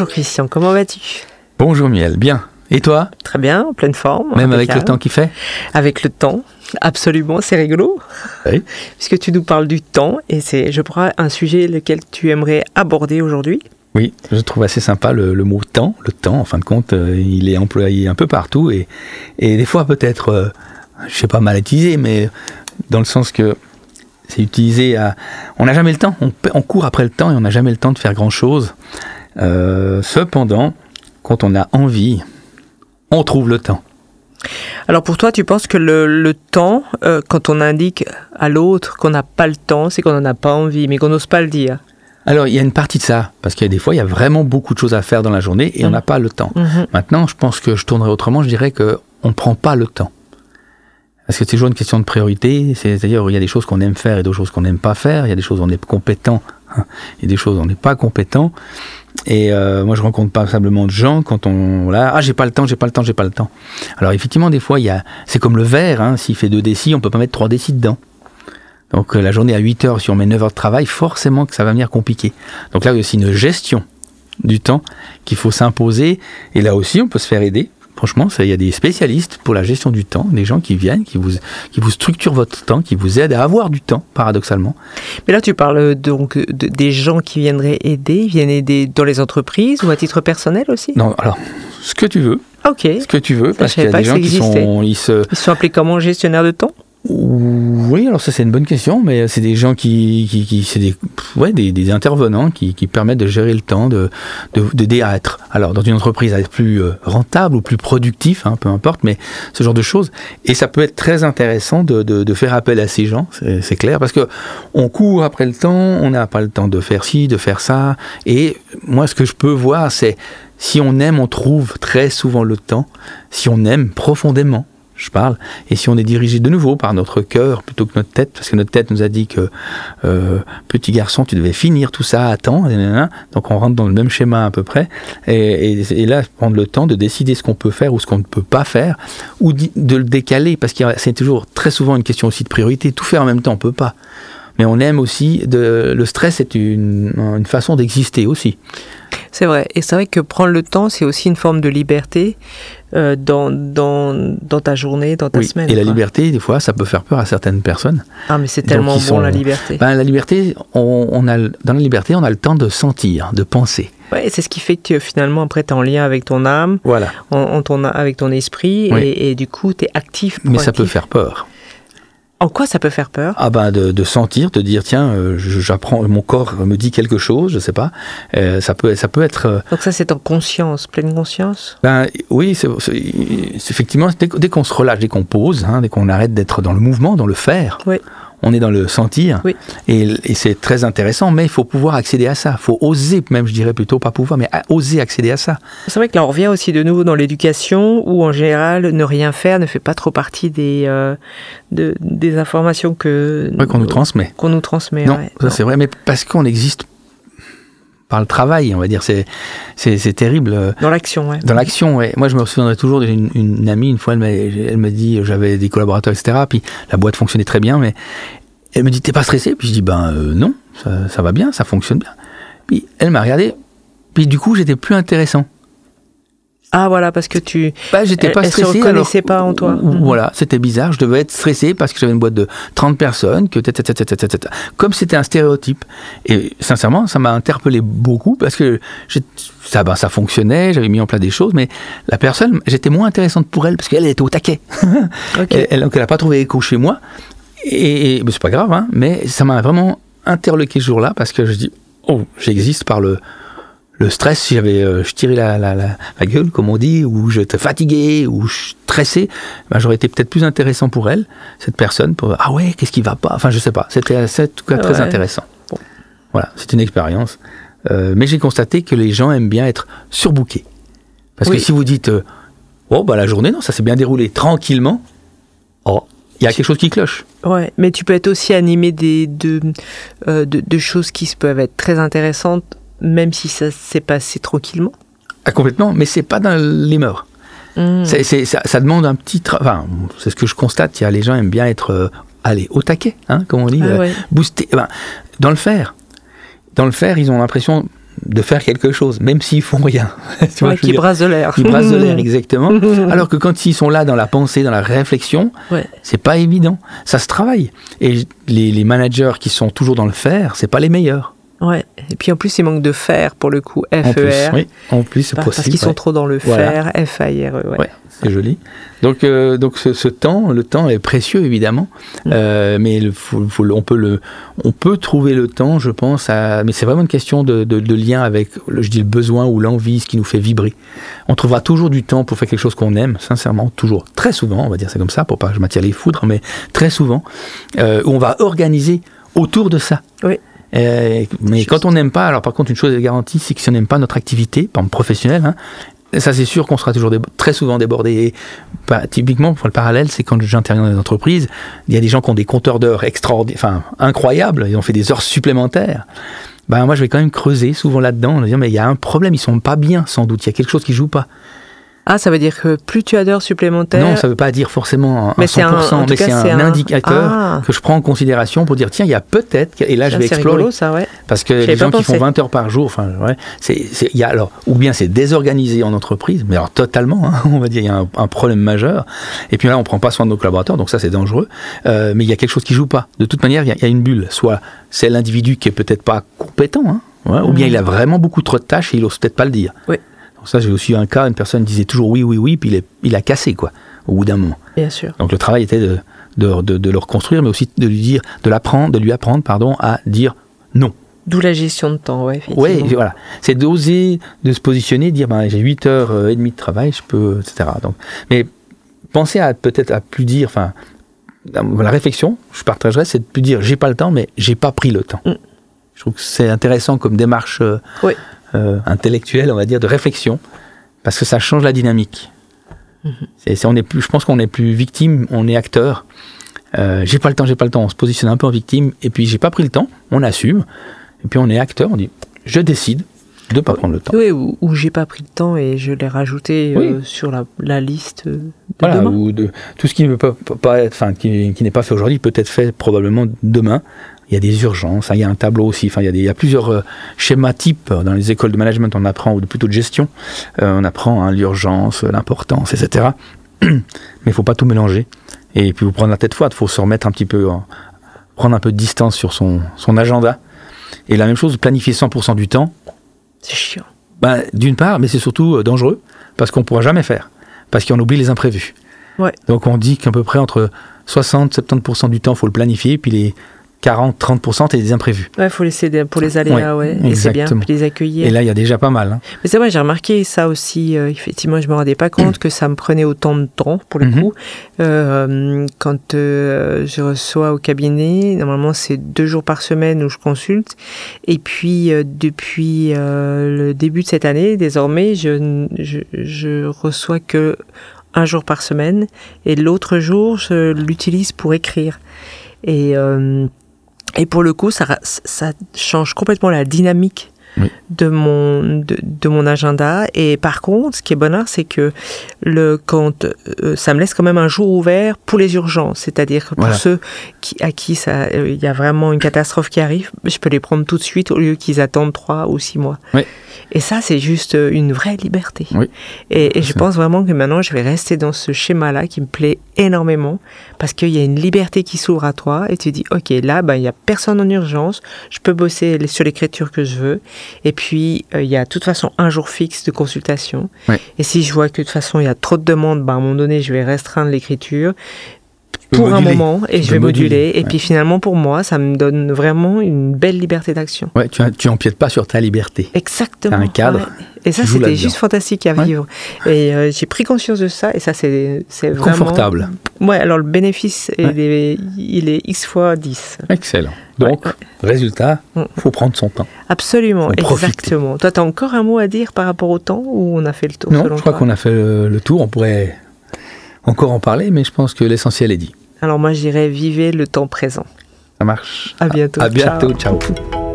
Bonjour Christian, comment vas-tu? Bonjour Miel, bien. Et toi? Très bien, en pleine forme. Même avec le temps qu'il fait? Avec le temps, absolument, c'est rigolo. Oui. Puisque tu nous parles du temps, et c'est, je crois, un sujet lequel tu aimerais aborder aujourd'hui. Oui, je trouve assez sympa le, mot temps. Le temps, en fin de compte, euh, il est employé un peu partout et, et des fois peut-être, euh, je sais pas, mal utilisé, mais dans le sens que c'est utilisé à... On n'a jamais le temps, on, court après le temps et on n'a jamais le temps de faire grand-chose. Euh, cependant, quand on a envie, on trouve le temps. Alors pour toi, tu penses que le, temps, quand on indique à l'autre qu'on n'a pas le temps, c'est qu'on n'en a pas envie, mais qu'on n'ose pas le dire alors, il y a une partie de ça, parce qu'il y a des fois, il y a vraiment beaucoup de choses à faire dans la journée et on mmh. n'a pas le temps. Mmh. Maintenant, je pense que je tournerai autrement, je dirais qu'on ne prend pas le temps. Parce que c'est toujours une question de priorité, c'est-à-dire il y a des choses qu'on aime faire et d'autres choses qu'on n'aime pas faire, il y a des choses où on est compétent et des choses on n'est pas compétent. Et euh, moi, je rencontre pas simplement de gens quand on voilà, ah j'ai pas le temps, j'ai pas le temps, j'ai pas le temps. Alors effectivement, des fois, il y a, c'est comme le verre, hein, s'il fait 2 décis, on peut pas mettre 3 décis dedans. Donc euh, la journée à 8 heures, si on met 9 heures de travail, forcément que ça va venir compliqué. Donc là, il y a aussi une gestion du temps qu'il faut s'imposer. Et là aussi, on peut se faire aider. Franchement, il y a des spécialistes pour la gestion du temps, des gens qui viennent, qui vous, qui vous structurent votre temps, qui vous aident à avoir du temps, paradoxalement. Mais là, tu parles donc des gens qui viendraient aider, viennent aider dans les entreprises ou à titre personnel aussi? Non, alors, ce que tu veux. Ok. Ce que tu veux, parce qu'il y a des gens qui sont, ils, se... ils sont appelés comment gestionnaires de temps? Oui, alors ça c'est une bonne question, mais c'est des gens qui, qui, qui c'est des, ouais, des, intervenants qui, qui, permettent de gérer le temps, de, de, de Alors dans une entreprise à être plus euh, rentable ou plus productif, hein, peu importe, mais ce genre de choses. Et ça peut être très intéressant de, de, de faire appel à ces gens, c'est clair, parce que on court après le temps, on n'a pas le temps de faire ci, de faire ça. Et moi, ce que je peux voir, c'est si on aime, on trouve très souvent le temps. Si on aime profondément, je parle, et si on est dirigé de nouveau par notre cœur plutôt que notre tête, parce que notre tête nous a dit que euh, petit garçon, tu devais finir tout ça à temps, donc on rentre dans le même schéma à peu près, et, là prendre le temps de décider ce qu'on peut faire ou ce qu'on ne peut pas faire, ou de le décaler, parce que c'est toujours très souvent une question aussi de priorité. Tout faire en même temps, on peut pas. Mais on aime aussi le stress est une façon d'exister aussi. C'est vrai. Et c'est vrai que prendre le temps, c'est aussi une forme de liberté euh, dans, dans, dans, ta journée, dans ta oui. semaine. Et la liberté, des fois, ça peut faire peur à certaines personnes. Ah, mais c'est tellement bon la liberté. Ben, la liberté, on, on, a, dans la liberté, on a le temps de sentir, de penser. Ouais, c'est ce qui fait que finalement, après, tu es en lien avec ton âme, voilà. en, ton, avec ton esprit, et, et, du coup, tu es actif. Mais ça peut faire peur. En quoi ça peut faire peur? Ah ben de, sentir, de dire tiens, euh, j'apprends, mon corps me dit quelque chose, je sais pas. Euh, ça peut, ça peut être. Euh, Donc ça c'est en conscience, pleine conscience? Ben oui, c'est, effectivement dès, qu'on se relâche, dès qu'on pose, hein, dès qu'on arrête d'être dans le mouvement, dans le faire. Oui on est dans le sentir. Et, c'est très intéressant, mais il faut pouvoir accéder à ça. Il faut oser, même je dirais plutôt, pas pouvoir, mais oser accéder à ça. C'est vrai que là, on revient aussi de nouveau dans l'éducation, où en général, ne rien faire ne fait pas trop partie des, euh, des informations que qu'on nous transmet. Qu'on nous transmet. Non, ça c'est vrai, mais parce qu'on existe par le travail, on va dire. C'est, c'est, terrible. Dans l'action, ouais. Dans l'action, ouais. Moi, je me souviendrai toujours d'une une, amie, une fois, elle m'a, elle dit, j'avais des collaborateurs, etc. Puis la boîte fonctionnait très bien, mais elle me dit, t'es pas stressé? Puis je dis, ben euh, non, ça, ça, va bien, ça fonctionne bien. Puis elle m'a regardé, puis du coup, j'étais plus intéressant. Ah voilà, parce que tu. Bah, j'étais pas stressé. Elle reconnaissait pas en toi. Mhm. Voilà, c'était bizarre. Je devais être stressé parce que j'avais une boîte de 30 personnes, que comme c'était un stéréotype. Et sincèrement, ça m'a interpellé beaucoup parce que ça, ben, ça fonctionnait, j'avais mis en place des choses, mais la personne, j'étais moins intéressante pour elle parce qu'elle était au taquet. elle, n'a pas trouvé écho chez moi. Et, et c'est pas grave, hein, mais ça m'a vraiment interloqué ce jour-là parce que je dis, oh, j'existe par le le stress, si j'avais euh, je tirais la, la, la, gueule, comme on dit, ou j'étais fatigué, ou stressé, ben, j'aurais été peut-être plus intéressant pour elle, cette personne, pour ah ouais, qu'est-ce qui va pas? Enfin, je sais pas. C'était en tout cas très intéressant. Voilà, c'est une expérience. Euh, mais j'ai constaté que les gens aiment bien être surbookés. Parce que si vous dites, euh, oh, bah la journée, non, ça s'est bien déroulé tranquillement, oh, il y a quelque chose qui cloche. Ouais, mais tu peux être aussi animé des, de, de, de, choses qui peuvent être très intéressantes même si ça s'est passé tranquillement ah, Complètement, mais c'est pas dans les mœurs. Hmm. ça, demande un petit travail. Enfin, c'est ce que je constate. Il y a, les gens aiment bien être euh, allez, au taquet, hein, comme on dit, ah, euh, booster. Eh ben, dans le faire, dans le faire, ils ont l'impression de faire quelque chose, même s'ils font rien. tu vois, qui brassent de l'air. Qui brassent de l'air, exactement. Alors que quand ils sont là dans la pensée, dans la réflexion, ouais. c'est pas évident. Ça se travaille. Et les, les managers qui sont toujours dans le faire, c'est pas les meilleurs. Ouais. Et puis en plus, il manque de faire pour le coup. F-E-R. En plus, oui. En plus, c'est possible. Parce qu'ils sont ouais. trop dans le Voilà. faire. Ouais. Ouais, c'est joli. Donc, euh, donc ce, ce temps, le temps est précieux évidemment, Mm. Euh, mais le, faut- faut on peut le, on peut trouver le temps, je pense. À, mais c'est vraiment une question de, de- de lien avec, le- je dis le besoin ou l'envie, ce qui nous fait vibrer. On trouvera toujours du temps pour faire quelque chose qu'on aime, sincèrement, toujours, très souvent, on va dire c'est comme ça, pour pas que je m'attire les foudres, mais très souvent, euh, où on va organiser autour de ça. Oui. Euh, mais quand on n'aime pas, alors par contre, une chose est garantie, c'est que si on n'aime pas notre activité, par exemple professionnelle, hein, ça c'est sûr qu'on sera toujours très souvent débordé. Bah, typiquement, pour le parallèle, c'est quand j'interviens dans des entreprises, il y a des gens qui ont des compteurs d'heures extraordinaires, enfin incroyables, ils ont fait des heures supplémentaires. Ben, moi, je vais quand même creuser souvent là-dedans, en disant, mais il y a un problème, ils sont pas bien, sans doute, il y a quelque chose qui joue pas. Ah, ça veut dire que plus tu as d'heures supplémentaires. Non, ça veut pas dire forcément un Mais 100%, c'est un- mais c'est un, indicateur Ah. que je prends en considération pour dire, tiens, il y a peut-être, et là, je vais explorer. rigolo, ça, ouais. Parce que les gens qui font pensé. 20 heures par jour, enfin, ouais, c'est, y a alors, ou bien c'est désorganisé en entreprise, mais alors totalement, hein, on va dire, il y a un, un problème majeur. Et puis là, on prend pas soin de nos collaborateurs, donc ça c'est dangereux. Euh, mais il y a quelque chose qui joue pas. De toute manière, il y a, il y a une bulle. Soit c'est l'individu qui est peut-être pas compétent, hein, ouais, ou bien Mhm. il a vraiment beaucoup trop de tâches et il ose peut-être pas le dire. Oui. Ça, j'ai aussi eu un cas, une personne disait toujours oui, oui, oui, puis il, est- il a cassé quoi, au bout d'un moment. Bien sûr. Donc le travail était de, de, de, de le reconstruire, mais aussi de lui dire, de l'apprendre, de lui apprendre, pardon, à dire non. D'où la gestion de temps, ouais. effectivement. Oui, voilà. C'est d'oser, de se positionner, dire ben, j'ai 8 heures euh, et demie de travail, je peux, etc. Donc, mais pensez à peut-être à plus dire, enfin, la réflexion, je partagerais, c'est de plus dire j'ai pas le temps, mais j'ai pas pris le temps. Mm. Je trouve que c'est intéressant comme démarche euh, Oui. Euh, intellectuelle, on va dire, de réflexion, parce que ça change la dynamique. C'est- c'est- on est plus, je pense qu'on est plus victime, on est acteur. Euh, j'ai pas le temps, j'ai pas le temps. On se positionne un peu en victime, et puis j'ai pas pris le temps, on assume, et puis on est acteur, on dit je décide de pas prendre le temps. Oui, ou, ou j'ai pas pris le temps et je l'ai rajouté Oui. euh, sur la, la liste de Voilà, demain. ou de tout ce qui ne peut pas, pas être, enfin, qui, qui n'est pas fait aujourd'hui peut être fait probablement demain. Il y a des urgences, hein, il y a un tableau aussi. Enfin, il y a, des, il y a plusieurs euh, schémas types dans les écoles de management. On apprend ou plutôt de gestion. Euh, on apprend hein, l'urgence, l'importance, etc. Mais il faut pas tout mélanger. Et puis vous prendre la tête froide. Il faut se remettre un petit peu, en- prendre un peu de distance sur son, son agenda. Et la même chose, planifier 100% du temps. C'est chiant. Ben, D'une part, mais c'est surtout euh, dangereux parce qu'on ne pourra jamais faire. Parce qu'on oublie les imprévus. Ouais. Donc on dit qu'à peu près entre 60-70% du temps, il faut le planifier, puis les 40-30%, c'est des imprévus. Ouais, faut laisser des, pour les aléas, ouais. Et c'est bien, les accueillir. Et là, il y a déjà pas mal. hein. Mais c'est vrai, j'ai remarqué ça aussi. euh, effectivement, je me rendais pas compte que ça me prenait autant de temps pour le Mhm. coup. Euh, quand euh, je reçois au cabinet, normalement c'est deux jours par semaine où je consulte. Et puis euh, depuis euh, le début de cette année, désormais, je, je, je reçois que un jour par semaine et l'autre jour, je l'utilise pour écrire. Et euh, et pour le coup, ça, ça change complètement la dynamique Oui. de mon de, de mon agenda. Et par contre, ce qui est bonheur, c'est que le quand euh, ça me laisse quand même un jour ouvert pour les urgences. C'est-à-dire que pour Voilà. ceux qui, à qui ça euh, il y a vraiment une catastrophe qui arrive, je peux les prendre tout de suite au lieu qu'ils attendent trois ou six mois. Oui. Et ça, c'est juste euh, une vraie liberté. Oui. Et, et je pense vraiment que maintenant, je vais rester dans ce schéma-là qui me plaît énormément parce qu'il y a une liberté qui s'ouvre à toi et tu dis, OK, là, ben, il n'y a personne en urgence, je peux bosser sur l'écriture que je veux. Et puis, euh, il y a de toute façon un jour fixe de consultation. Et si je vois que de toute façon, il y a trop de demandes, ben, à un moment donné, je vais restreindre l'écriture pour un moment et Tu je vais moduler. moduler, Et ouais. puis finalement, pour moi, ça me donne vraiment une belle liberté d'action. Ouais, tu, tu empiètes pas sur ta liberté. Exactement. T'as un cadre. ouais. Et ça, c'était juste fantastique à vivre. Et euh, j'ai pris conscience de ça. Et ça, c'est vraiment... Confortable. Ouais, alors le bénéfice, il, est, il est X fois 10. Excellent. Donc, résultat, Mm. faut prendre son temps. Absolument, exactement. Toi, tu as encore un mot à dire par rapport au temps ou on a fait le tour Non, selon je crois qu'on a fait le, le tour. On pourrait encore en parler, mais je pense que l'essentiel est dit. Alors moi, je dirais vivez le temps présent. Ça marche. À bientôt. À bientôt. Ciao. Ciao.